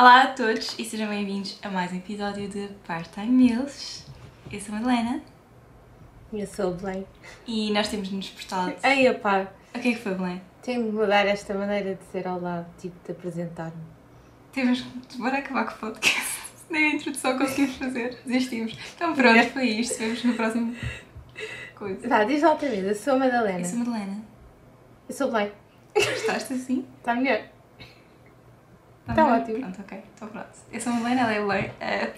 Olá a todos e sejam bem-vindos a mais um episódio de Part-Time Meals. Eu sou a Madalena Eu sou o Belém. e nós temos-nos portado. Ei, opá, O que é que foi, Belém? tenho de mudar esta maneira de dizer olá, tipo de apresentar-me. Temos de bora acabar com o podcast. Nem a introdução conseguimos fazer, desistimos. Então pronto, foi isto. Vemos no próximo coisa. Vá, diz outra vez, eu sou a Madalena. Eu sou a Madalena. Eu sou o Belém. Gostaste assim? Está melhor? Tá Tá ótimo. Pronto, ok. Então pronto. Eu sou a Madalena, ela é a Belém. Eh,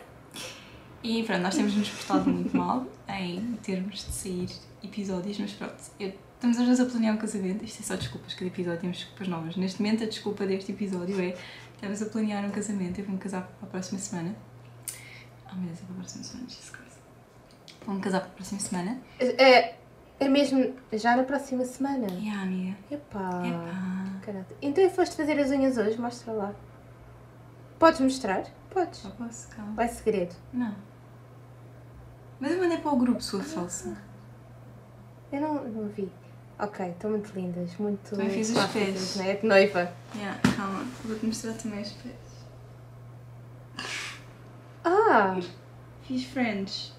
e pronto, nós temos-nos portado muito mal em termos de sair episódios, mas pronto. eu- estamos às vezes a planear um casamento. Isto é só desculpas, cada episódio temos desculpas novas. Neste momento, a desculpa deste episódio é estamos a planear um casamento. Eu vou-me casar para a próxima semana. Oh meu Deus, é para a próxima semana, Jesus Christ. Vou-me casar para a próxima semana. É, é mesmo já na próxima semana. E a amiga. Epá. Epá. Caralho. Então foste fazer as unhas hoje? Mostra lá. Podes mostrar? Podes. Só posso, calma. Vai segredo. Não. Mas eu mandei para o grupo, sua falsa. Eu não, não vi. Ok, estão muito lindas, muito Também fiz os pés. Não é? De noiva. Yeah, calma, vou-te mostrar também os pés. Ah, Fiz Friends.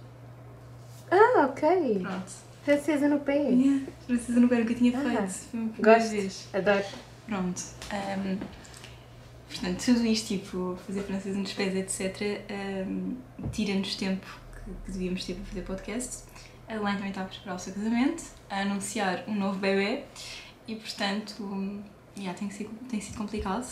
ah, ok. Pronto. Francesa no pé. Yeah. Francesa no nunca tinha Ah, feito. Foi a primeira Gosto. vez. Adoro. Pronto. Ahm, portanto, tudo isto, tipo, fazer francesa nos pés, etc., ahm, tira-nos tempo que, que devíamos ter para fazer podcast. A Elaine também está a preparar o seu casamento, a anunciar um novo bebê e, portanto, hum, yeah, tem, sido, tem sido complicado,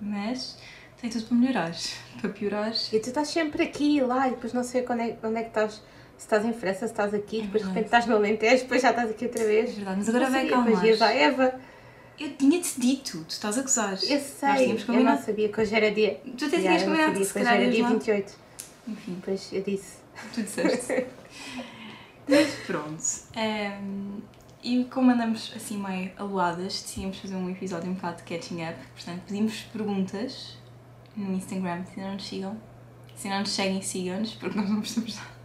mas tem tudo para melhorar. Para piorar, E tu estás sempre aqui e lá e depois não sei onde é, onde é que estás. Se estás em França, se estás aqui, É depois de repente estás no Alentejo, depois já estás aqui outra é vez. verdade, mas agora sabia, calmar. Depois ias à Eva. Eu tinha-te dito, tu estás a gozar. Eu sei, eu não sabia que hoje era dia. Tu até tinhas combinado se que hoje calhar era dia lá. 28. Enfim, Depois eu disse. tu disseste. Mas pronto. ehm, e como andamos assim meio aluadas, decidimos fazer um episódio um bocado de catching up. Portanto, pedimos perguntas no Instagram, se não nos sigam. Se não nos seguem, sigam-nos, porque nós não postamos nada.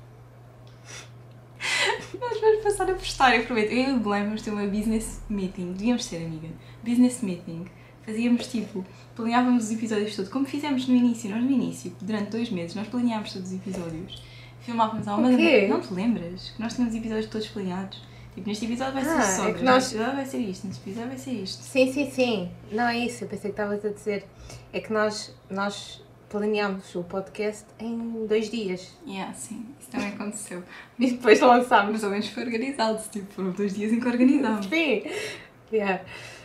Nós vamos passar a postar, eu prometo. Eu e o Belém vamos ter uma business meeting. Devíamos ser, amiga. Business meeting. Fazíamos tipo, planeávamos os episódios todos, como fizemos no início. Nós no início, durante dois meses, nós planeámos todos os episódios. Filmávamos há uma O quê? Não te lembras? Que nós tínhamos episódios todos planeados. Tipo, neste episódio vai ser Ah, é sogras, que nós- neste episódio vai ser isto, neste episódio vai ser isto. Sim, sim, sim. Não é isso, eu pensei que estavas a dizer. É que nós, nós planeámos o podcast em dois dias Yeah, sim, isso também aconteceu. e depois lançámos. Mas ao menos foi organizado, tipo, foram dois dias em que organizámos. Sim. Yeah.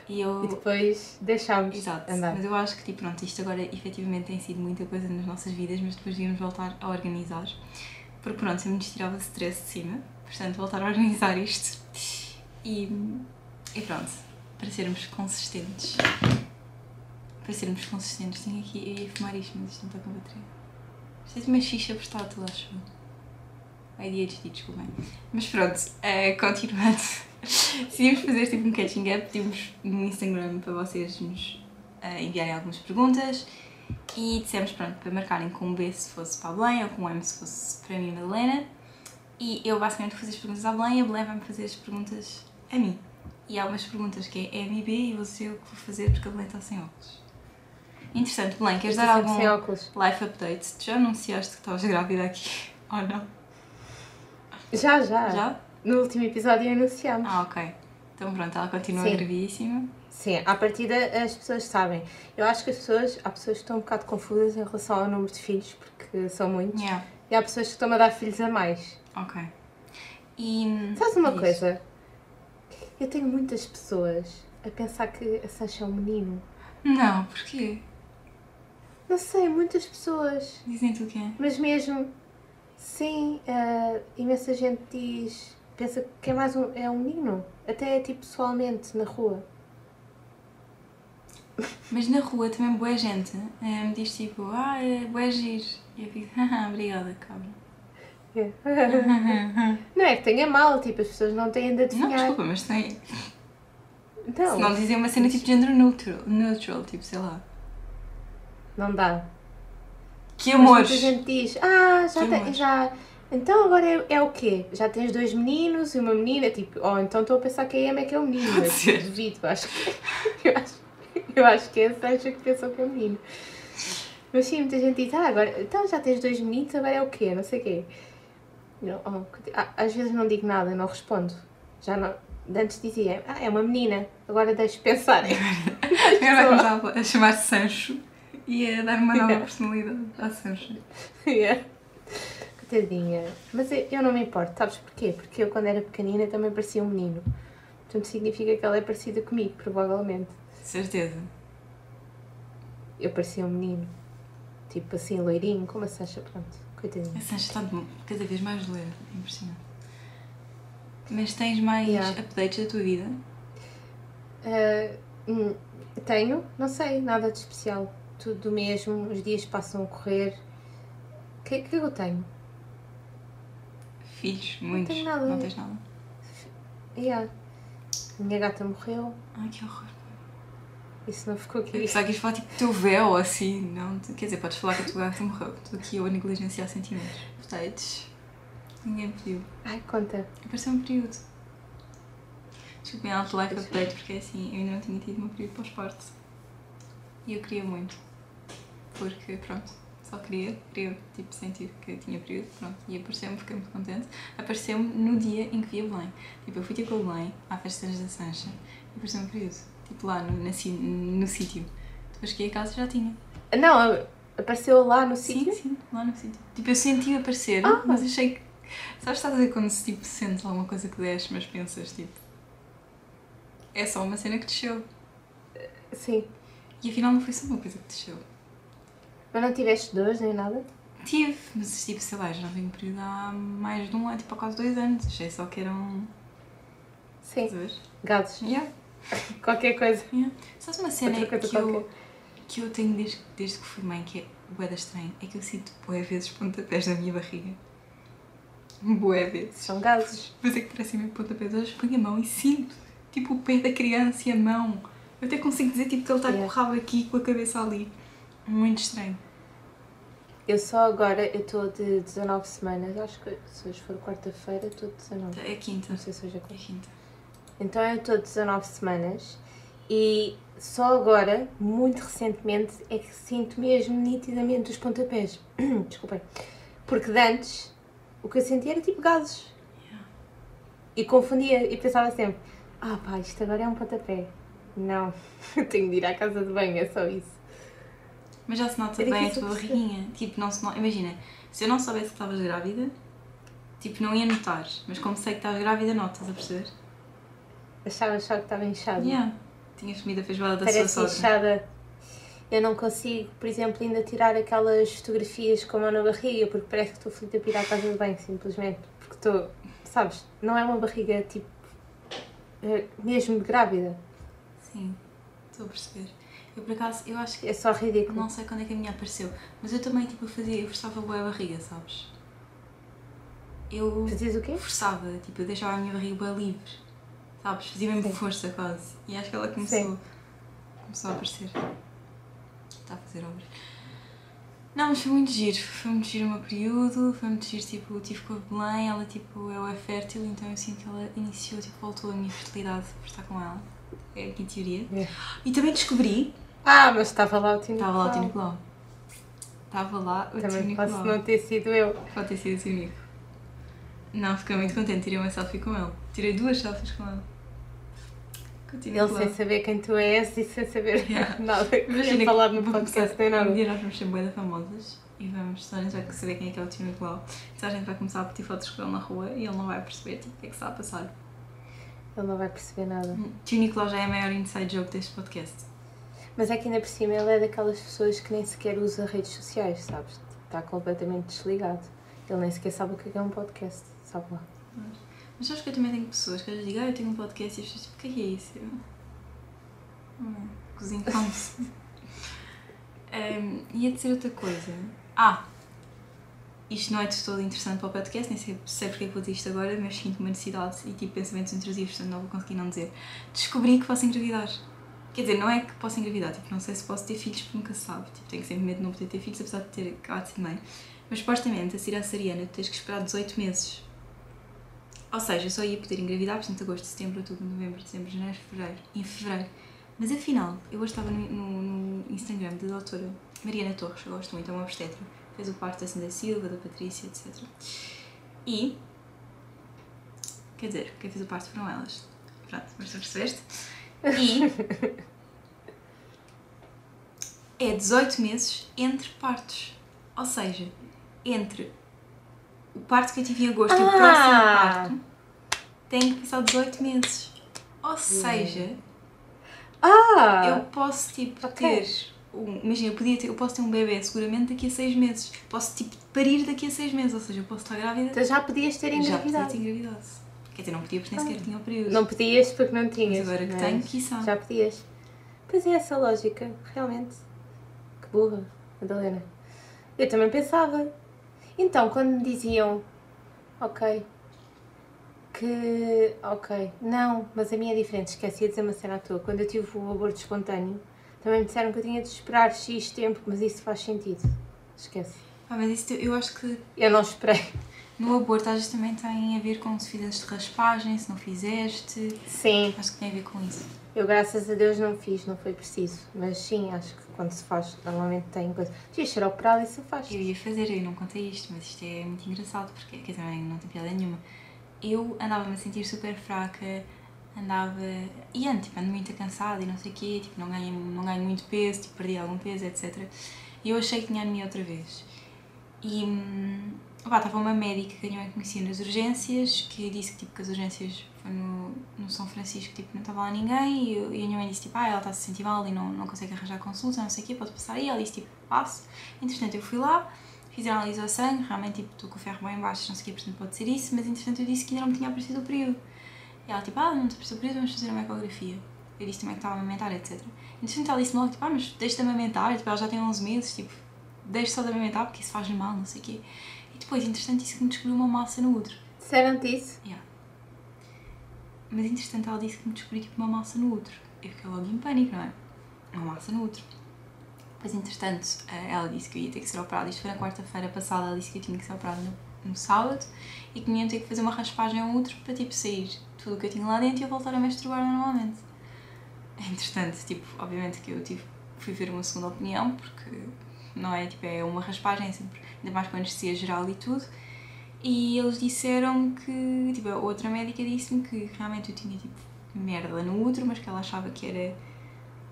E eu. E depois deixámos Exato, andar. mas eu acho que tipo, pronto, isto agora efetivamente tem sido muita coisa nas nossas vidas, mas depois devíamos voltar a organizar. Porque pronto, sempre nos tirava stress de cima, portanto voltar a organizar isto. E, e pronto, para sermos consistentes. Para sermos consistentes, tenho aqui, eu ia fumar isto, mas isto não está com bateria. É de uma xixa portátil, acho eu. ADHD, desculpem. Mas pronto, eh, continuando. Decidimos fazer tipo um catching up, pedimos no Instagram para vocês nos eh, enviarem algumas perguntas e dissemos pronto, para marcarem com um B se fosse para a Belém ou com um M se fosse para mim e Madalena. E eu basicamente vou fazer as perguntas à Belém e a Belém vai-me fazer as perguntas a mim. E há umas perguntas que é M e B e vou ser eu que vou fazer porque a Belém está sem óculos. Interessante, Belém, queres dar sempre algum life update? Tu já anunciaste que estavas grávida aqui? Ou não? Já, já, Já? No último episódio anunciámos. Ah, ok. Então pronto, ela continua Sim. gravíssima. Sim, à partida as pessoas sabem. Eu acho que as pessoas, há pessoas que estão um bocado confusas em relação ao número de filhos, porque são muitos. Yeah, E há pessoas que estão a dar filhos a mais. ok. E. Sabes uma diz. coisa? Eu tenho muitas pessoas a pensar que a Sancha é um menino. Não, porquê? Não sei, muitas pessoas. Dizem-te o quê? Mas mesmo, sim, eh, imensa gente diz, pensa que é mais um, é um menino. Até tipo pessoalmente, na rua. Mas na rua também boa gente eh, me diz tipo, ah, é boa giro. E eu fico, haha, obrigada, cabra. É. não é que tenha mal, tipo, as pessoas não têm de Não, adivinhar. desculpa, mas tem. Então, Se não dizem uma cena tipo gender neutral, neutral, tipo, sei lá. Não dá. Que Mas amores! muita gente diz, ah, já amores. já. Então agora é, é o quê? Já tens dois meninos e uma menina, tipo, oh, então estou a pensar que a Emma é que é o menino, mas duvido, acho que, eu acho, eu acho que é a Sancha que pensou que é o menino. Mas sim, muita gente diz, ah, agora, então já tens dois meninos, agora é o quê? Não sei o quê. Eu, oh, às vezes não digo nada, não respondo. Já não. Antes dizia, ah, é uma menina, agora deixo pensar. Agora vai começar a chamar-se Sancho e a dar uma nova personalidade à Sancho. Yeah. Coitadinha. Mas eu, eu não me importo, sabes porquê? Porque eu quando era pequenina também parecia um menino. Portanto significa que ela é parecida comigo, provavelmente. Certeza. Eu parecia um menino. Tipo assim, loirinho, como a Sancha, pronto. Coitadinha. A Sancho está cada vez mais loira, é impressionante. Mas tens mais Yeah. updates da tua vida? Hum, tenho, não sei, nada de especial. Tudo o mesmo, os dias passam a correr. O que, que eu tenho? Filhos, muitos. tenho nada. Não tens nada. Yeah. A minha gata morreu, Ai, que horror. isso não ficou aqui. que ias falar tipo teu véu assim, não? Quer dizer, podes falar que a tua gata morreu. Estou aqui eu a negligenciar sentimentos. Updates. Ninguém pediu. Ai, conta. Apareceu um período. Desculpem, alto life update, porque assim, eu ainda não tinha tido o meu período pós-parto. E eu queria muito. Porque, pronto, só queria, queria, tipo, sentir que tinha período, pronto. E apareceu-me, fiquei muito contente. Apareceu-me no dia em que vi a Belém. Tipo, eu fui ter com a Belém à festa da Sancha e apareceu-me período. Tipo, lá no, na no sítio. Depois cheguei a casa já tinha. Não, apareceu lá no Sim, sítio? sim, lá no sítio. Tipo, eu senti aparecer, Ah. mas achei que. Sabes, estás a ver quando se tipo, sentes alguma coisa que desce, mas pensas tipo. É só uma cena que desceu. Sim. E afinal não foi só uma coisa que desceu. Mas não tiveste dores nem nada? Tive, mas tipo, sei lá, já não venho período há mais de um ano, tipo há quase dois anos. Achei só que eram. Sim. Dois. Gases. Yeah, Qualquer coisa. yeah. Sabes uma cena coisa que eu, que eu tenho desde, desde que fui mãe, que é boeda estranho, é que eu sinto boé vezes pontapés na minha barriga. Boé vezes. São gases. Mas é que parecem mesmo pontapés. Hoje ponho a mão e sinto, tipo, o pé da criança e a mão. Eu até consigo dizer, tipo, que ele está Yeah. com o rabo aqui, com a cabeça ali. Muito estranho. Eu só agora, eu estou de 19 semanas, acho que se hoje for quarta-feira, estou de 19. É quinta. Não sei se hoje é É quarta. quinta. Então eu estou de 19 semanas e só agora, muito recentemente, é que sinto mesmo nitidamente os pontapés. Desculpem. Porque de antes, o que eu sentia era tipo gases. Yeah. E confundia e pensava sempre, ah pá, isto agora é um pontapé. Não, tenho de ir à casa de banho, é só isso. Mas já se nota É bem a tua barriguinha. Tipo, não se nota. Imagina, se eu não soubesse que estavas grávida, tipo, não ia notar. Mas como sei que estás grávida, notas a perceber? Achava só que estava inchado. Yeah. Tinhas comido a feijoada da Parece sua sogra. inchada. Eu não consigo, por exemplo, ainda tirar aquelas fotografias com a mão na barriga, porque parece que estou feliz de ir à casa de banho, simplesmente. Porque estou, sabes, não é uma barriga tipo. eh, mesmo grávida. Sim, estou a perceber. Eu por acaso, eu acho que. É só ridículo. Não sei quando é que a minha apareceu, mas eu também, tipo, eu fazia. Eu forçava bué a barriga, sabes? Eu Fazias o quê? forçava, tipo, eu deixava a minha barriga bué livre, sabes? Fazia mesmo Sim. força quase. E acho que ela começou, Sim. começou a aparecer. Está a fazer obras. Não, mas foi muito giro. Foi muito giro o meu período, foi muito giro, tipo, eu tive com a Belém, ela, tipo, é fértil, então eu sinto que ela iniciou, tipo, voltou a minha fertilidade por estar com ela. É a minha teoria. É. E também descobri, Ah, mas estava lá o Tino estava lá o Nicolau. Nicolau. Estava lá o Também Nicolau. posso não ter sido eu. Pode ter sido assim Nico. Não, fiquei muito contente, tirei uma selfie com ele. Tirei duas selfies com ele. O Tio Ele sem saber quem tu és e sem saber Yeah. nada. Imagina Sem que falar no podcast nem nada. Um dia nós vamos ser bué famosas e vamos, toda a gente vai saber quem é que é o Tio Nicolau. Então a gente vai começar a pedir fotos com ele na rua e ele não vai perceber tipo, o que é que está a passar. Ele não vai perceber nada. Tio Nicolau já é a maior inside joke deste podcast. Mas é que ainda por cima ele é daquelas pessoas que nem sequer usa redes sociais, sabes? Está completamente desligado. Ele nem sequer sabe o que é é um podcast, sabe lá. Mas sabes que eu também tenho pessoas que às vezes dizem, ah, eu tenho um podcast e as pessoas tipo, o que é é isso? Eu, hum, cozinho um, ia dizer outra coisa. Ah! Isto não é de todo interessante para o podcast, nem sei, sei porque é que vou dizer isto agora, mas sinto uma necessidade e tipo pensamentos intrusivos, portanto não vou conseguir não dizer. Descobri que posso engravidar. Quer dizer, não é que posso engravidar, tipo, não sei se posso ter filhos porque nunca se sabe. Tipo, tenho sempre medo de não poder ter filhos, apesar de ter acabado de mãe. Mas supostamente, a Cira Sariana, tu tens que esperar 18 meses. Ou seja, eu só ia poder engravidar, portanto, agosto, setembro, outubro, novembro, dezembro, janeiro, fevereiro. Em fevereiro. Mas afinal, eu hoje estava no, no, no Instagram da doutora Mariana Torres, eu gosto muito, é uma obstetra. Fez o parto da Cinda Silva, da Patrícia, etc. E. Quer dizer, quem fez o parto foram elas. Pronto, mas tu percebeste? E. É 18 meses entre partos. Ou seja, entre o parto que eu tive em agosto e o Ah! próximo parto, tem que passar 18 meses. Ou seja, Ah! eu posso tipo ok. ter. Imagina, eu, podia ter, eu posso ter um bebê seguramente daqui a 6 meses. Posso tipo parir daqui a 6 meses. Ou seja, eu posso estar grávida. Então já podias ter Já podia engravidado. ter engravidado. Quer dizer, não podia porque nem sequer tinha o período. Não podias porque não tinhas. Mas agora que tenho, quiçá. Já podias. Pois é, essa lógica, realmente. Que burra, Madalena. Eu também pensava. Então, quando me diziam, ok, que. Ok, não, mas a minha é diferente, esqueci de dizer uma cena à tua. Quando eu tive o aborto espontâneo, também me disseram que eu tinha de esperar X tempo, mas isso faz sentido. Esquece. Ah, mas isso eu acho que Eu não esperei. no aborto às vezes também tem a ver com se fizeste raspagem, se não fizeste. Sim, Acho que tem a ver com isso. eu graças a Deus não fiz, não foi preciso. Mas sim, acho que quando se faz, normalmente tem coisa. Devias ser operado e se faz. Eu ia fazer, eu não contei isto, mas isto é muito engraçado porque, quer dizer, não tem piada nenhuma. Eu andava-me a sentir super fraca, andava. e ando, tipo, ando muito cansada e não sei o quê, tipo, não ganho, não ganho muito peso, tipo, perdi algum peso, etc. E eu achei que tinha anemia outra vez. E. hum, estava uma médica que eu conhecia nas urgências, que disse que, tipo, que as urgências foi no, no São Francisco, tipo, não estava lá ninguém, e, e a minha mãe disse, tipo, ah, ela está se sentir mal e não, não consegue arranjar consulta, não sei o quê, pode passar aí. Ela disse, tipo, passo. Entretanto, eu fui lá, fizeram a análise ao sangue, realmente, tipo, estou com o ferro bem baixo, não sei o quê, portanto pode ser isso, mas entretanto eu disse que ainda não me tinha aparecido o período. E ela, tipo, ah, não te apareceu o período, vamos fazer uma ecografia. Eu disse também que estava a amamentar, etc. Entretanto, ela disse-me logo, tipo, ah, mas deixa de amamentar, tipo, ela já tem 11 meses, tipo, deixa só de amamentar porque isso faz-lhe mal, não sei o quê. E depois, entretanto, disse que me descobriu uma massa no útero. Disseram-te isso? Yeah. Mas entretanto ela disse que me descobriu tipo uma massa no útero. Eu fiquei logo em pânico, não é? Uma massa no útero. Depois entretanto eh, ela disse que eu ia ter que ser operada. Isto foi na quarta-feira passada, ela disse que eu tinha que ser operada no, no sábado e que me iam ter que fazer uma raspagem ao útero para tipo sair tudo o que eu tinha lá dentro e eu voltar a menstruar normalmente. Entretanto, tipo, obviamente que eu tive, fui ver uma segunda opinião porque não é tipo, é uma raspagem, é sempre, ainda mais com anestesia geral e tudo. E eles disseram que, tipo, a outra médica disse-me que realmente eu tinha, tipo, merda no útero, mas que ela achava que era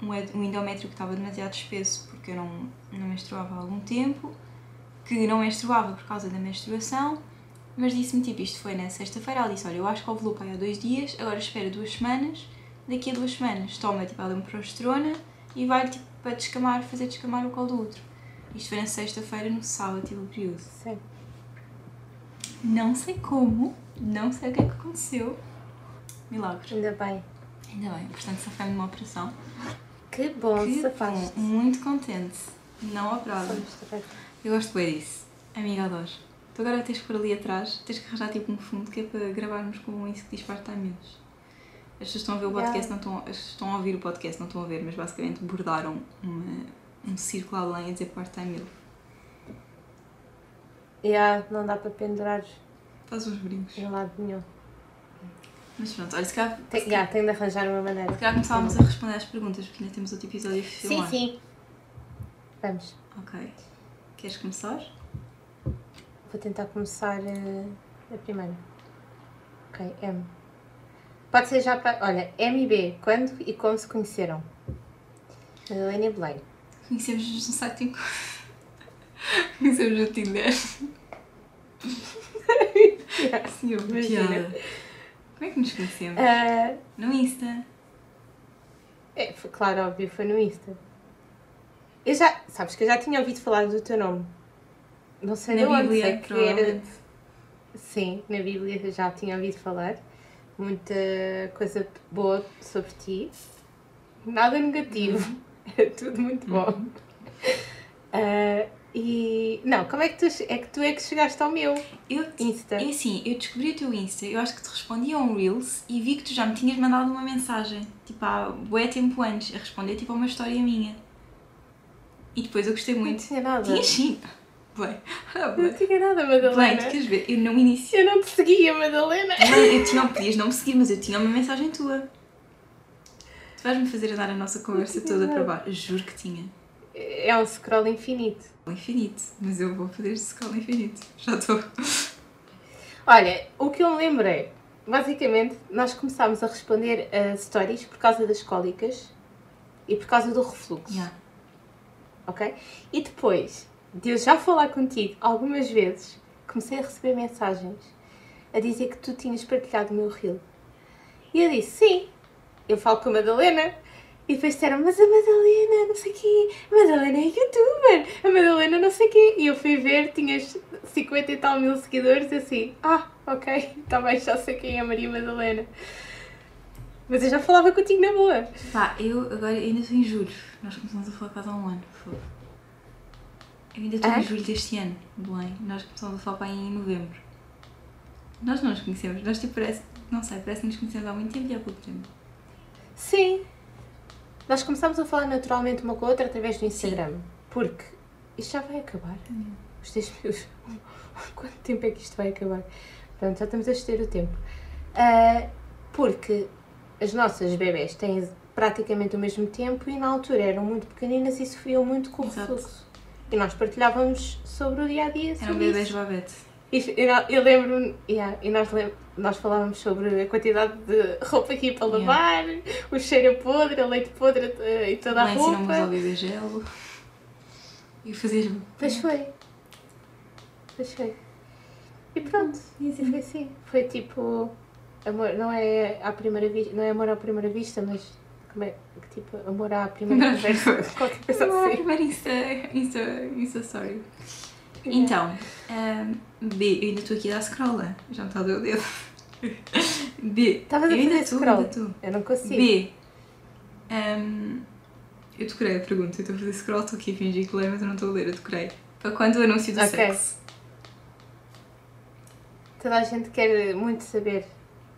um, um endométrio que estava demasiado espesso porque eu não, não menstruava há algum tempo, que não menstruava por causa da menstruação, mas disse-me, tipo, isto foi na sexta-feira, ela disse, olha, eu acho que aí há dois dias, agora espera duas semanas, daqui a duas semanas toma, tipo, ela uma progesterona e vai, tipo, para descamar, fazer descamar o colo do útero. Isto foi na sexta-feira, no sábado tive o período. Sim. Não sei como, não sei o que é que aconteceu. Milagres. Ainda bem. Ainda bem, portanto safei-me de uma operação. Que bom, Que safaste. bom, muito contente. Não todas- Eu gosto bem disso. Amiga, adoro. Tu agora tens que por ali atrás, tens que arranjar tipo um fundo que é para gravarmos com isso que diz part-time menos. As pessoas estão a ver o podcast, não estão, as pessoas estão a ouvir o podcast, não estão a ver, mas basicamente bordaram uma, um círculo além a dizer part-time meal. Yeah, não dá para pendurar Faz uns brincos. em lado nenhum. Mas pronto, olha, se calhar, Tem, se yeah, tenho de arranjar uma maneira. calhar começávamos a responder às perguntas, porque ainda temos outro episódio a Sim, filmar. sim. Vamos. Ok. Queres começar? Vou tentar começar eh, a primeira. Ok, M. Pode ser já para. Olha, M e B. Quando e como se conheceram? Madalena e Belém. Conhecemos-nos no site encontro. Conhecemos no Tinder. Sim, eu Imagina. piada. Como é que nos conhecemos? Ah, No Insta. é, foi, claro, óbvio, foi no Insta. Eu já. Sabes que eu já tinha ouvido falar do teu nome. Não sei de Na onde, Bíblia, sei que era. Sim, na Bíblia já tinha ouvido falar. Muita coisa boa sobre ti. Nada negativo. É tudo muito bom. Ah, e. Não, como é que tu. É que tu é que chegaste ao meu Eu, Insta. é assim, eu descobri o teu Insta, eu acho que te respondi a um Reels e vi que tu já me tinhas mandado uma mensagem, tipo há bué tempo antes, a responder tipo a uma história minha. E depois eu gostei Não muito. tinha nada. Tinha sim. Bué. Ah, Não tinha nada, Bem, Madalena. tu queres ver? Eu não iniciei. Eu não te seguia, Madalena. Não, eu tinha, podias não me seguir, mas eu tinha uma mensagem tua. Tu vais-me fazer andar a nossa conversa toda para nada. baixo. Juro que tinha. é um scroll infinito. Infinito, mas eu vou fazer scroll infinito. Já estou. Olha, o que eu me lembrei, basicamente, nós começámos a responder a stories por causa das cólicas e por causa do refluxo. Yeah. Ok? E depois de eu já falar contigo algumas vezes, comecei a receber mensagens a dizer que tu tinhas partilhado o meu reel. E eu disse, sim, eu falo com a Madalena. E depois disseram, mas a Madalena, não sei o quê, a Madalena é youtuber, a Madalena não sei o quê. E eu fui ver, tinhas 50 e tal mil seguidores, e assim, ah, ok, está bem, já sei quem é a Maria Madalena. Mas eu já falava contigo na boa. Pá, eu agora ainda estou em julho. Nós começamos a falar quase há um ano. Fogo. Eu ainda estou Ah? em julho deste ano, Belém. Nós começamos a falar em novembro. Nós não nos conhecemos. Nós tipo parece, não sei, parece que nos conhecemos há muito tempo e há pouco tempo. Sim. Nós começámos a falar naturalmente uma com a outra através do Instagram. Porque isto já vai acabar. Os 10 minutos. Quanto tempo é que isto vai acabar? Pronto, já estamos a exceder o tempo. Ah, porque as nossas bebés têm praticamente o mesmo tempo e na altura eram muito pequeninas e sofriam muito com o refluxo. E nós partilhávamos sobre o dia a dia. Eram isso. babete. Eu, lembro, yeah, e nós, lem- nós falávamos sobre a quantidade de roupa aqui para Yeah. lavar, o cheiro a podre, o leite podre e toda a Belém ensinou-me a usar o roupa. bebê gelo. E fazer. Pois foi. Pois foi. E pronto, e assim foi assim. Foi tipo, amor, não é à primeira vista, não é amor à primeira vista, mas como é, tipo, amor à primeira conversa, qualquer coisa Agora a assim. primeira Insta, Insta, Insta Story. Então, ahm, B, eu ainda estou aqui a dar scroll, já me está a doer o dedo. B, Estavas a eu ainda fazer scroll? estou. Eu não consigo. B, ahm, eu decorei a pergunta, eu estou a fazer scroll, estou aqui a fingir que leio, mas eu não estou a ler, eu decorei. Para quando o anúncio do Ok. sexo? Toda a gente quer muito saber.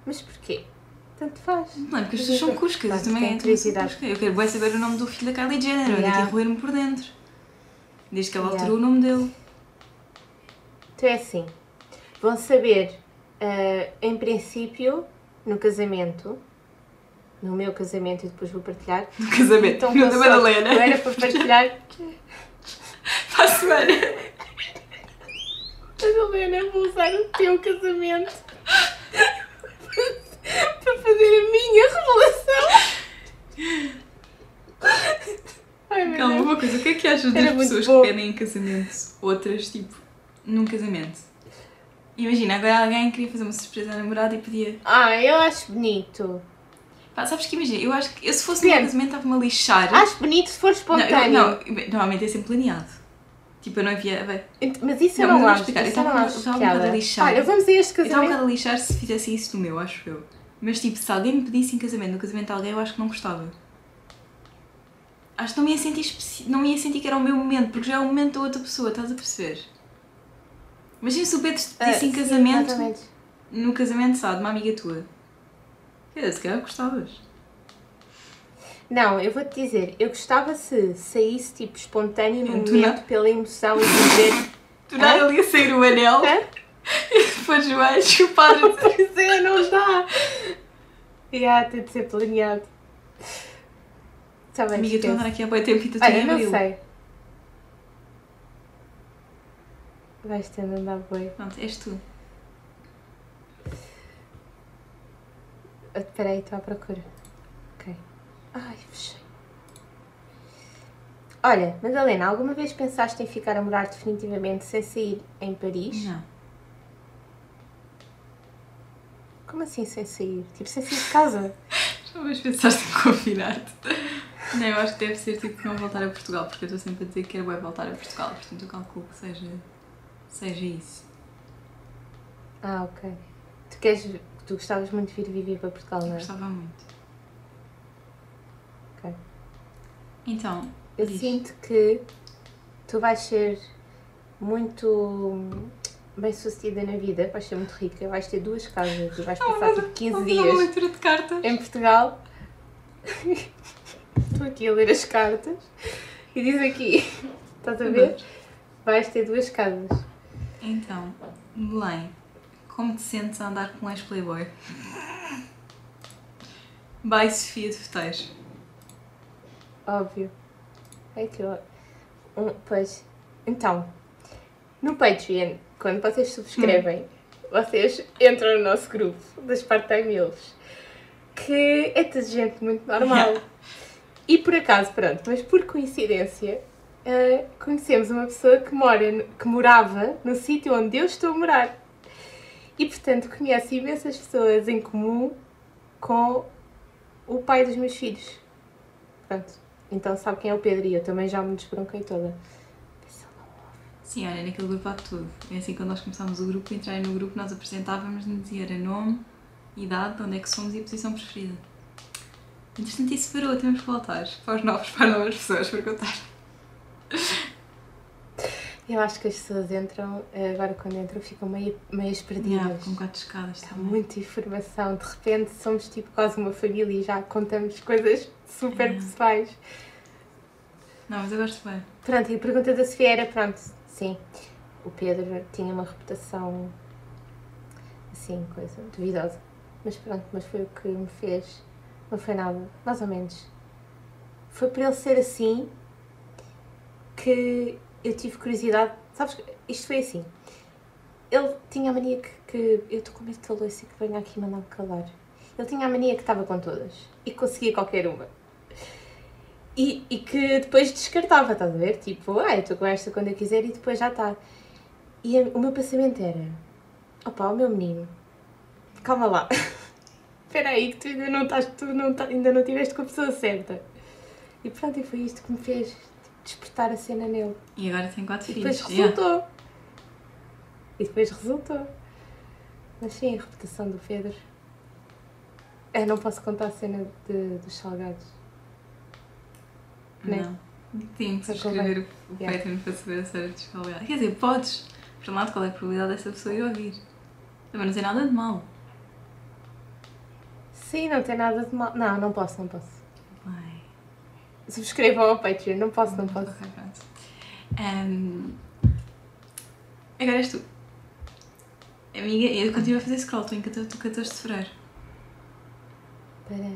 Mas porquê? Tanto faz. Não, é porque as pessoas são cuscas, eu também curiosidade. Eu quero bem saber o nome do filho da Kylie Jenner, Yeah. a roer-me por dentro. Desde que ela Yeah. alterou o nome dele. Então é assim, vão saber, eh, em princípio, no casamento, no meu casamento, e depois vou partilhar. No casamento, Então, no da. Madalena. Eu era para partilhar. Para a semana. Madalena, vou usar o teu casamento para fazer a minha revelação. Ai, Calma, uma coisa, o que é que achas das pessoas que pedem em casamento outras, tipo, num casamento? Imagina, agora alguém queria fazer uma surpresa à namorada e pedia. Ah, eu acho bonito. Pá, sabes que imagina, eu acho que eu se fosse num Depende. casamento estava-me a lixar. Acho bonito se for não, espontâneo. eu- não, normalmente é sempre planeado. Tipo, eu não havia. bem, Mas isso eu Não, não, eu acho. explicar. Não estava- um bocado a lixar. Olha, vamos a este Eu estava um casamento. bocado a lixar se fizesse isso do meu, acho eu. Mas tipo, se alguém me pedisse em casamento, no casamento de alguém, eu acho que não gostava. Acho que não me ia sentir, não me ia sentir que era o meu momento, porque já é o momento da outra pessoa, estás a perceber? Imagina se o Pedro te Ah, pedisse em sim, casamento, exatamente. no casamento, sabe, de uma amiga tua. Dizer, se calhar gostavas. Não, eu vou-te dizer, eu gostava se saísse tipo espontâneo no momento não? pela emoção e dizer. Tu nada ali a sair o anel Hã? E depois vais o padre é, não dá! Yeah, tem de ser planeado. Bem, Amiga, estou a andar aqui há boi tempo e tu tinha não abril. sei. Vais ter de andar boi. Pronto, és tu. Ah, Espera aí, estou à procura. Ok. Ai, fechei. Olha, Madalena, alguma vez pensaste em ficar a morar definitivamente sem sair em Paris? Não. Como assim sem sair? Tipo, sem sair de casa? Talvez pensaste em confinar-te. Não, eu acho que deve ser tipo não voltar a Portugal, porque eu estou sempre a dizer que quero voltar a Portugal, portanto eu calculo que seja, seja isso. Ah, ok. Tu queres. Tu gostavas muito de vir viver para Portugal, não é? gostava muito. Ok. Então, Eu diz. sinto que tu vais ser muito bem sucedida na vida, vais ser muito rica, vais ter duas casas e vais passar tipo 15 Vamos fazer uma dias leitura de cartas. em Portugal. Estou aqui a ler as cartas e diz aqui, estás a ver? Vais ter duas casas. Então, Belém, como te sentes a andar com um ex-playboy? By Sofia de Feteiros. Óbvio. É que eu... Um, pois. Então, no Patreon, quando vocês subscrevem, vocês entram no nosso grupo das part-time elves, que é de gente muito normal. E por acaso, pronto, mas por coincidência, uh, conhecemos uma pessoa que, mora, que morava no sítio onde eu estou a morar. E portanto conhece imensas pessoas em comum com o pai dos meus filhos. Pronto. Então sabe quem é o Pedro e eu também já me desbronquei toda. Sim, olha, naquele grupo há tudo. É assim, quando nós começámos o grupo, entrar no grupo, nós apresentávamos, nos dizia era nome, idade, onde é que somos e a posição preferida. Entretanto, isso parou, temos que voltar para os novos, para as novas pessoas perguntar. Eu acho que as pessoas entram, agora quando entram, ficam meio, meio perdidas. Yeah, com quatro escadas Há muita informação, de repente somos tipo quase uma família e já contamos coisas super yeah. pessoais. Não, mas eu gosto bem. Pronto, e a pergunta da Sofia era: pronto, sim, o Pedro tinha uma reputação assim, coisa duvidosa. Mas pronto, mas foi o que me fez, não foi nada, mais ou menos. Foi por ele ser assim que eu tive curiosidade. Sabes, isto foi assim. Ele tinha a mania que. que eu estou com medo de louça que venha aqui mandar-me calar. Ele tinha a mania que estava com todas e conseguia qualquer uma. E, e que depois descartava, estás a ver? Tipo, ah, eu estou com esta quando eu quiser e depois já está. E o meu pensamento era: opá, o meu menino, calma lá. Espera aí, que tu ainda não estás, tu não, ainda não estiveste com a pessoa certa. E pronto, e foi isto que me fez despertar a cena nele. E agora tem quatro e filhos. Depois resultou. Yeah. E depois resultou. Mas sim, a reputação do Pedro. Eu não posso contar a cena de, dos salgados. Não. Né? Tem que subscrever o, o yeah. Patreon para saber a série dos salgados. Quer dizer, podes. Por um lado, qual é a probabilidade dessa pessoa ir ouvir? Também não tem nada de mal. Sim, não tem nada de mal. Não, não posso, não posso. Subscrevam ao Patreon, não posso, não posso. Ok, pronto. Um, agora és tu. Amiga, eu continuo a fazer scroll, estou em 14, 14 de fevereiro.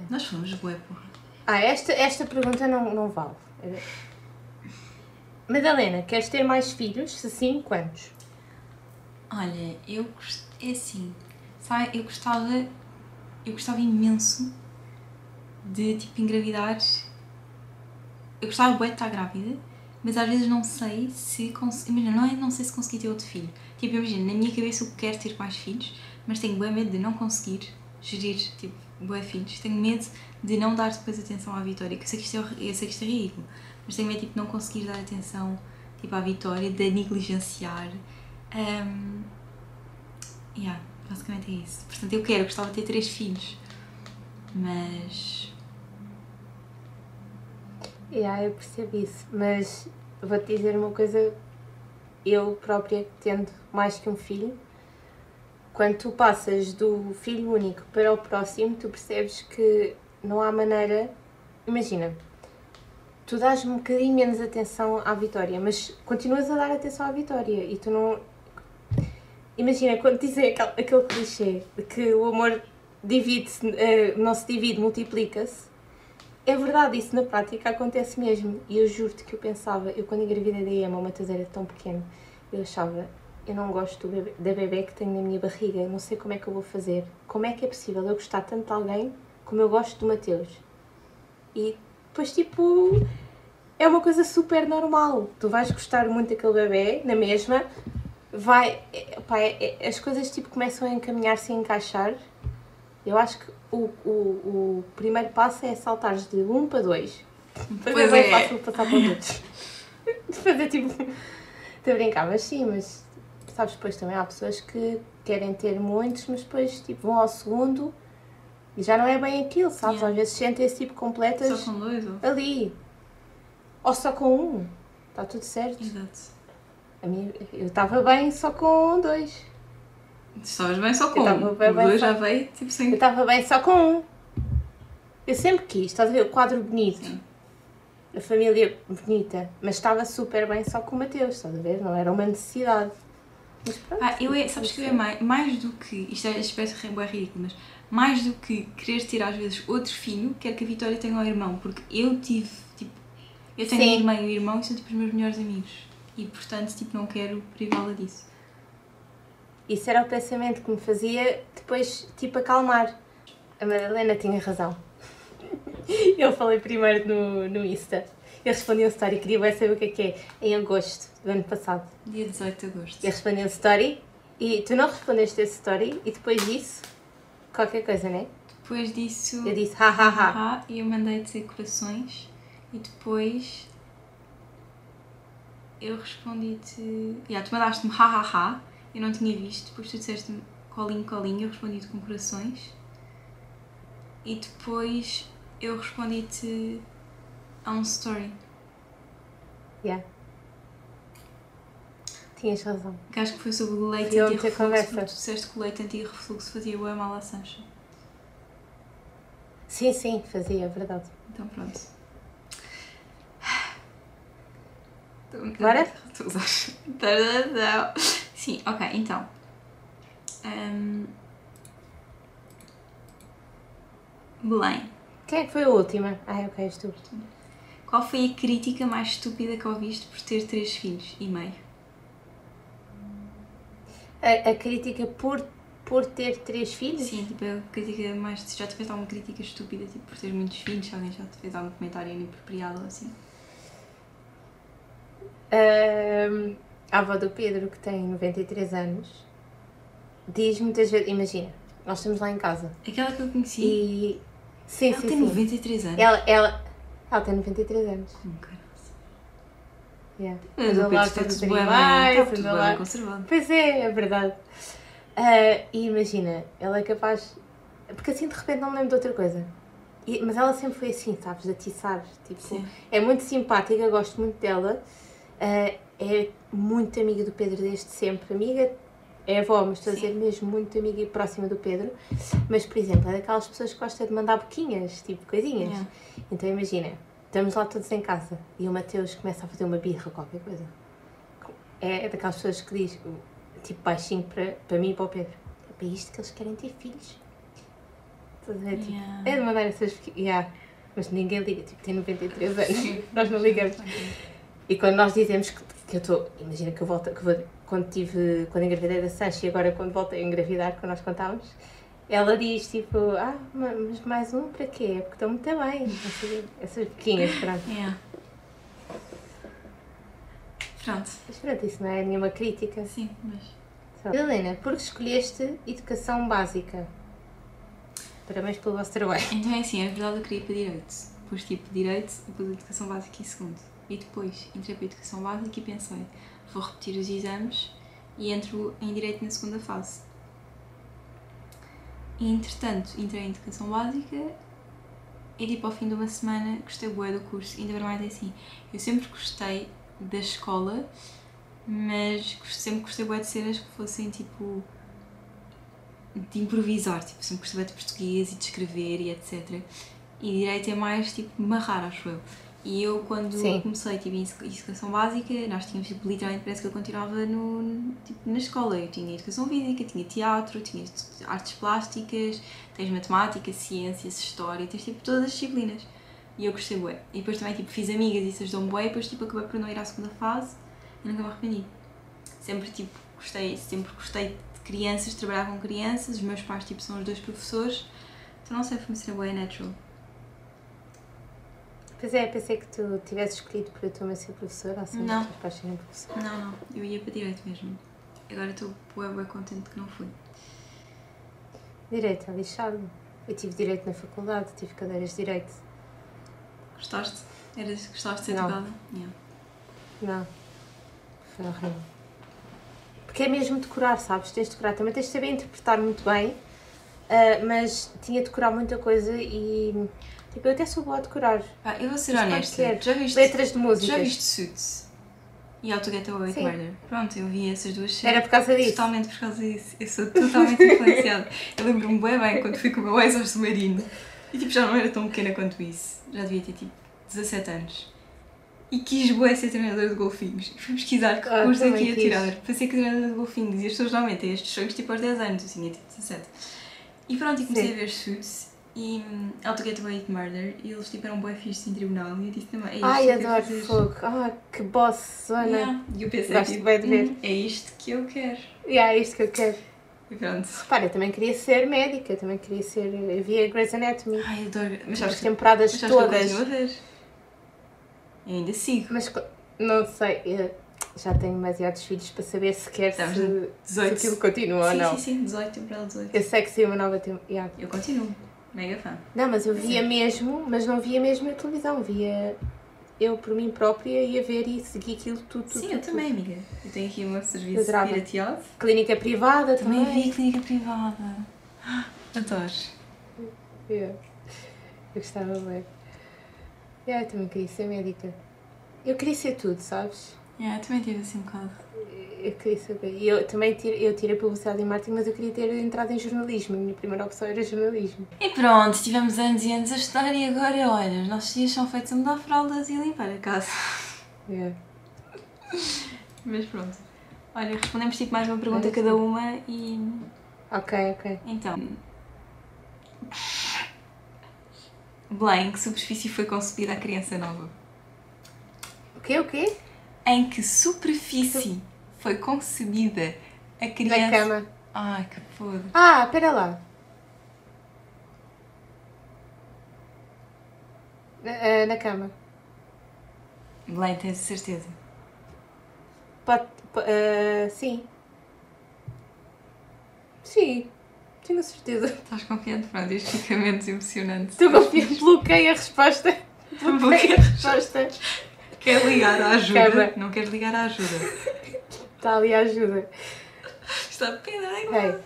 Nós fomos bué, porra. Ah, esta, esta pergunta não, não vale. Madalena, queres ter mais filhos? Se sim, quantos? Olha, eu é assim, sabe, eu gostava, eu gostava imenso de tipo engravidar eu gostava de estar grávida, mas às vezes não sei se imagina, não é não sei se consegui ter outro filho. Tipo, imagina, na minha cabeça eu quero ter mais filhos, mas tenho bem medo de não conseguir gerir, tipo, bem filhos. Tenho medo de não dar depois atenção à Vitória, que eu sei que isto é, eu sei que isto é ridículo, mas tenho medo tipo, de não conseguir dar atenção tipo, à Vitória, de negligenciar. Um, yeah, basicamente é isso. Portanto, eu quero, gostava de ter três filhos, mas Yeah, eu percebo isso, mas vou-te dizer uma coisa, eu própria tendo mais que um filho, quando tu passas do filho único para o próximo, tu percebes que não há maneira. Imagina, tu dás um bocadinho menos atenção à Vitória, mas continuas a dar atenção à Vitória e tu não. Imagina, quando dizem aquele, aquele clichê de que o amor divide-se, uh, não se divide, multiplica-se é verdade, isso na prática acontece mesmo. E eu juro-te que eu pensava, eu quando engravidei da Emma, o Matheus era tão pequeno, eu achava, eu não gosto da bebê que tenho na minha barriga, não sei como é que eu vou fazer. Como é que é possível eu gostar tanto de alguém como eu gosto do Mateus? E depois, tipo, é uma coisa super normal. Tu vais gostar muito daquele bebê, na mesma, vai. Pá, é, é, as coisas tipo começam a encaminhar-se e encaixar. Eu acho que o, o, o primeiro passo é saltar de 1 um para 2. Depois é bem fácil passar para outros. Fazer tipo. Estou a brincar, mas sim, mas sabes, depois também há pessoas que querem ter muitos, mas depois tipo, vão ao segundo e já não é bem aquilo, sabes? Yeah. Às vezes sentem-se tipo completas só com dois, ou... ali. Ou só com um. Está tudo certo. Exato. A eu estava bem só com dois. Estavas bem só com um. O dois já veio tipo sem. Eu estava bem só com um. Eu sempre quis, estás a ver? O quadro bonito. Sim. A família bonita. Mas estava super bem só com o Mateus, estás a ver? Não era uma necessidade. Mas pronto, ah, eu é, sabes que eu é mais, mais do que. Isto é espécie de é ridículo, mas mais do que querer ter às vezes outro filho, quero que a Vitória tenha um irmão, porque eu tive, tipo, Eu tenho Sim. e o irmão e são tipo os meus melhores amigos. E portanto, tipo, não quero privá-la disso. Isso era o pensamento que me fazia depois, tipo, acalmar. A Madalena tinha razão. Eu falei primeiro no, no Insta. Eu respondi um story, queria saber o que é que é. Em agosto do ano passado. Dia 18 de agosto. Eu respondi um story e tu não respondeste esse story e depois disso, qualquer coisa, né? Depois disso. Eu disse ha ha ha. Ah, e eu mandei dizer corações e depois eu respondi-te. Yeah, tu mandaste-me ha ha ha, eu não tinha visto, depois tu disseste-me colinho colinho, eu respondi-te com corações e depois eu respondi-te a um story. Yeah. Tinhas razão. Que acho que foi sobre o leite anti-refluxo, tu disseste que o leite anti-refluxo fazia bem mal à Sancha. Sim, sim, fazia, é verdade. Então pronto. Um Bora? Tu usas. Tadadão. Sim, ok, então. Ahm. Belém, Quem é que foi a última? Ah, ok, és tu. qual foi a crítica mais estúpida que ouviste por ter três filhos e meio? A, a crítica por, por ter três filhos? Sim, tipo, a crítica mais. Se já te fez alguma crítica estúpida, tipo, por ter muitos filhos, se alguém já te fez algum comentário inapropriado ou assim? Ahm, a avó do Pedro, que tem 93 anos, diz muitas vezes, imagina, nós estamos lá em casa Aquela que eu conheci, e. Sim, ela sim, tem sim. 93 anos. Ela, ela, ela tem 93 anos. Como caralho. Yeah. Mas Anda o Pedro está tudo bem, está tudo bem conservado. Pois é, é verdade. Ah, e imagina, ela é capaz. Porque assim de repente não me lembro de outra coisa. E- mas ela sempre foi assim, sabes? De atiçar. Tipo, Sim. é muito simpática, gosto muito dela. Ah, é muito amiga do Pedro desde sempre. Amiga é avó, mas estou a dizer mesmo muito amiga e próxima do Pedro. Mas, por exemplo, é daquelas pessoas que gosta de mandar boquinhas, tipo coisinhas. Yeah. Então imagina, estamos lá todos em casa e o Mateus começa a fazer uma birra, qualquer coisa. É daquelas pessoas que diz, tipo baixinho para, para mim e para o Pedro. É para isto que eles querem ter filhos. Ver? Tipo, Yeah. É de mandar essas. Yeah. Mas ninguém liga, tipo, tem 93 anos. Nós não ligamos. E quando nós dizemos que, que eu estou. Imagina que eu volto. Que vou, quando tive. Quando engravidei da Sancha e agora quando voltei a engravidar, quando nós contávamos, ela diz tipo, ah, ma- mas mais um para quê? É porque estou muito bem. Essas- pequenas, pronto. Yeah. Pronto, Mas pronto, isso não é nenhuma crítica. sim, mas. Helena, porque escolheste educação básica? Parabéns pelo vosso trabalho. Então é assim, é verdade eu queria para direito. Depois tipo direito, depois educação básica em segundo. E depois entrei para a educação básica e pensei, vou repetir os exames e entro em direito na segunda fase. E entretanto entrei em educação básica e tipo ao fim de uma semana gostei bué do curso. Ainda para mais é assim, eu sempre gostei da escola, mas sempre gostei bué de cenas que fossem tipo de improvisar, tipo, sempre gostei de português e de escrever e etc. E direito é mais tipo marrar, acho eu. E eu quando Sim. comecei tipo, em edu- educação básica, nós tínhamos tipo, literalmente parece que eu continuava no, tipo, na escola. Eu tinha educação física, tinha teatro, tinha artes plásticas, tens matemática, ciências, história, tens tipo todas as disciplinas. E eu gostei bué. E depois também tipo, fiz amigas e isso ajudou-me bué e depois tipo, acabei por não ir à segunda fase e nunca me arrependi. Sempre tipo, gostei, sempre gostei de crianças, de trabalhar com crianças, os meus pais tipo, são os dois professores, então não sei, foi-me ser bué natural. Pois é, pensei que tu tivesses escolhido para tua mãe ser professora, ou seja, Não. pais serem professores. Não, não, eu ia para direito mesmo. Agora estou bué, bué contente que não fui. Direito, é lixado. Eu tive direito na faculdade, tive cadeiras de direito. Gostaste? Eras, gostaste de ser Não. educada? Yeah. Não. Foi horrível. Porque é mesmo decorar, sabes? Tens de decorar. Também tens de saber interpretar muito bem, ah, mas tinha de decorar muita coisa e. Tipo, eu até sou boa a decorar. Pá, eu vou ser Mas honesta. Já viste, Letras de músicas. já viste Suits? E How to Get Away with. Murder? Pronto, eu vi essas duas Era séries. por causa disso. Totalmente por causa disso. Eu sou totalmente influenciada. Eu lembro-me bem bem quando fui com o meu ex ao submarino. E tipo, já não era tão pequena quanto isso. Já devia ter tipo 17 anos. E quis bué ser treinadora de golfinhos. Fui pesquisar que Ah, curso é que ia tirar para ser treinadora de golfinhos. E as pessoas normalmente têm estes sonhos tipo aos 10 anos, eu tinha tipo 17. E pronto, e comecei Sim. a ver Suits. E um, How to Get Away with Murder e eles tipo eram bué fixos em tribunal e eu disse também, é isto Ai, que eu quero adoro fazer. fogo. Ah, que boss, zona. Yeah. E eu pensei, Gosto tipo, de ver. "Hum, é isto que eu quero. Yeah, é isto que eu quero. E pronto. Repara, eu também queria ser médica, também queria ser. Eu via Grey's Anatomy. Ai, adoro. Mas As sabes que, temporadas mas sabes que eu todas. continuo a ver. Eu ainda sigo. Mas co- não sei, eu já tenho demasiados filhos para saber sequer Estamos se, no se 18. aquilo continua ou sim, não. sim, sim, 18, temporada 18. Eu sei que saiu uma nova temporada. Eu continuo. Mega fã. Não, mas eu via Sim. mesmo, mas não via mesmo na televisão, via eu por mim própria ia ver e seguir aquilo tudo, tudo. Sim, tudo, eu tudo. também, amiga. Eu tenho aqui o meu serviço pirateado. Clínica privada Também também. vi clínica privada. Ah, Adoro. Yeah. Eu gostava bem. Yeah, eu também queria ser médica. Eu queria ser tudo, sabes? Yeah, eu também tive assim um bocado. Eu queria saber. E eu também tirei, eu tirei publicidade e marketing, mas eu queria ter entrado em jornalismo. A minha primeira opção era jornalismo. E pronto, tivemos anos e anos a estudar e agora, olha, os nossos dias são feitos a mudar fraldas e limpar a casa. Yeah. Mas pronto. Olha, respondemos tipo mais uma pergunta Olha, cada uma e. Ok, ok. Então. Belém, que superfície foi concebida a criança nova? O quê? O quê? Em que superfície foi concebida a criança. Na cama. Ai, que podre. Ah, espera lá. Na, eh, na cama. Belém, tens certeza? Pode. po- eh, sim. Sim. Tenho certeza. Estás confiante? Pronto, isto fica menos emocionante. Estou confiante. Bloqueei a resposta. Bloqueei a resposta. Quer ligar à ajuda? Cama. Não queres ligar à ajuda? Está ali a ajuda. Está a pena, Ei.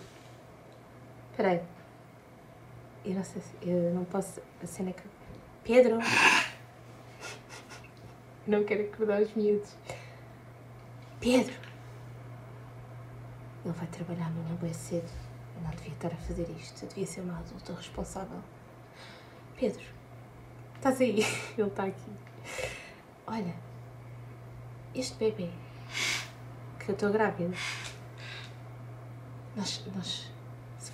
Espera aí. Eu não sei se. Eu não posso. A cena que. Pedro! Não quero acordar os miúdos. Pedro! Ele vai trabalhar amanhã bem cedo. Eu não devia estar a fazer isto. Eu devia ser uma adulta responsável. Pedro! Estás aí? Ele está aqui. Olha. Este bebê. Que eu estou grávida. Nós, nós.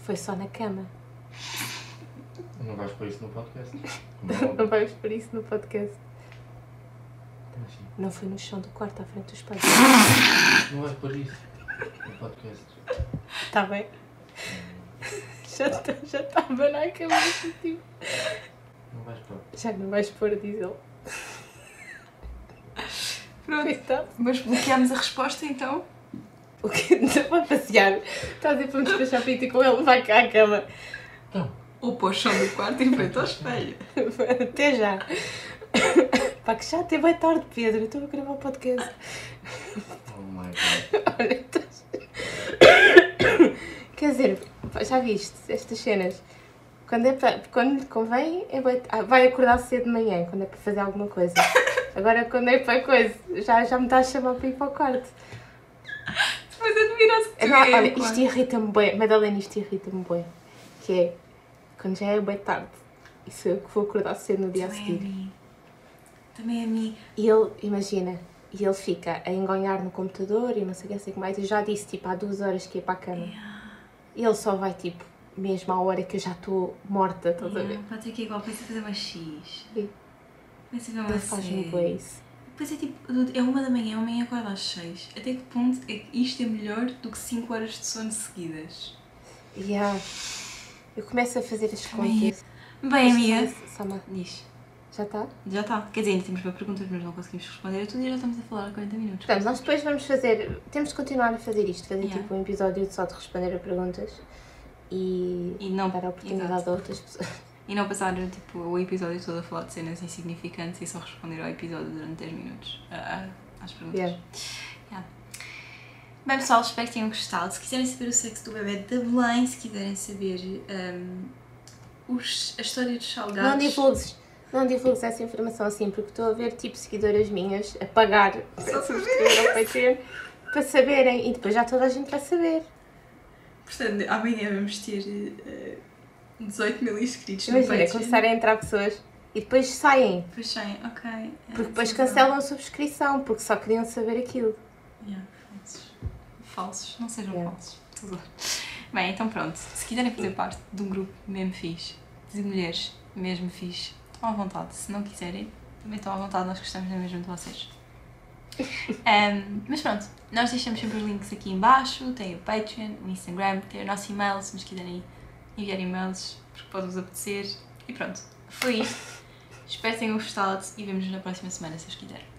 Foi só na cama. Não vais pôr isso no podcast? É Não óbvio. vamos por isso no podcast. Assim? Não foi no chão do quarto à frente dos pais. Não vais pôr isso no podcast. Está Tá bem? Já está já tá a abanar a cabeça, tipo. Não vais pôr. Já não vais pôr, diz ele. Pronto. Coitado. Mas bloqueamos a resposta então? O que? Vai passear. Está a dizer para me despachar para ter com ele, vai cá à cama. Então, Ou para o chão do quarto e frente ao espelho. Até já. Pá, que já até vai tarde, Pedro. Eu estou a gravar o podcast. oh my god. Olha, estás- Quer dizer, já viste estas cenas? Quando, é para, quando convém, é bué- ah, vai acordar cedo de manhã, quando é para fazer alguma coisa. Agora, quando é para coisa, já, já me está a chamar para ir para o quarto. Depois admira-se que tu Não, é, olha, claro. isto irrita-me bem. Madalena, isto irrita-me bem. Que é, quando já é bem tarde, e sou eu que vou acordar cedo no dia a Também a seguir. mim. Também a mim. E ele, imagina, e ele fica a engonhar no computador e não sei o que, sei o que mais. Eu já disse, tipo, há duas horas que ia para a cama. E ele só vai, tipo, mesmo à hora que eu já estou morta, estás a ver? Yeah, Pode ser que é igual, pensa fazer uma X. Faz-me série. bem isso. Depois é tipo, é uma da manhã, amanhã acorda às seis. Até que ponto é que isto é melhor do que 5 horas de sono seguidas? Yeah. Eu começo a fazer as contas. Bem, amiga. Sama, Diz. já está? Já está. Quer dizer, ainda temos para perguntas, mas não conseguimos responder a tudo e já estamos a falar há 40 minutos. Portanto, nós depois vamos fazer. Temos de continuar a fazer isto, fazer Yeah. tipo um episódio só de responder a perguntas e, E não, dar a oportunidade exato. a outras pessoas. E não passar tipo, o episódio todo a falar de cenas insignificantes e só responder ao episódio durante 10 minutos. ah, às perguntas. Yeah. Yeah. Bem pessoal, espero que tenham gostado. Se quiserem saber o sexo do bebê da Belém, se quiserem saber ahm, os, a história dos salgados. Não divulgues, não divulgues essa informação assim, porque estou a ver tipo seguidoras minhas a pagar para subscrever ao Patreon para saberem e depois já toda a gente vai saber. Portanto, amanhã vamos ter eh, 18 mil inscritos no Imagina, Patreon. começarem a entrar pessoas e depois saem, Depois saem, ok. eh, porque depois cancelam a subscrição, porque só queriam saber aquilo. Yeah, falsos. Falsos, não sejam Yeah. falsos. Tudo bem. Então pronto. Se quiserem fazer parte de um grupo mesmo fixe, de mulheres, mesmo fixe. Estão à vontade, se não quiserem, também estão à vontade, nós gostamos mesmo de vocês. Um, mas pronto, nós deixamos sempre os links aqui em baixo, tem o Patreon, o Instagram, tem o nosso e-mail, se nos quiserem enviar e-mails, porque pode-vos apetecer. E pronto, foi isto. Espero que tenham gostado e vemos-nos na próxima semana, se os quiserem.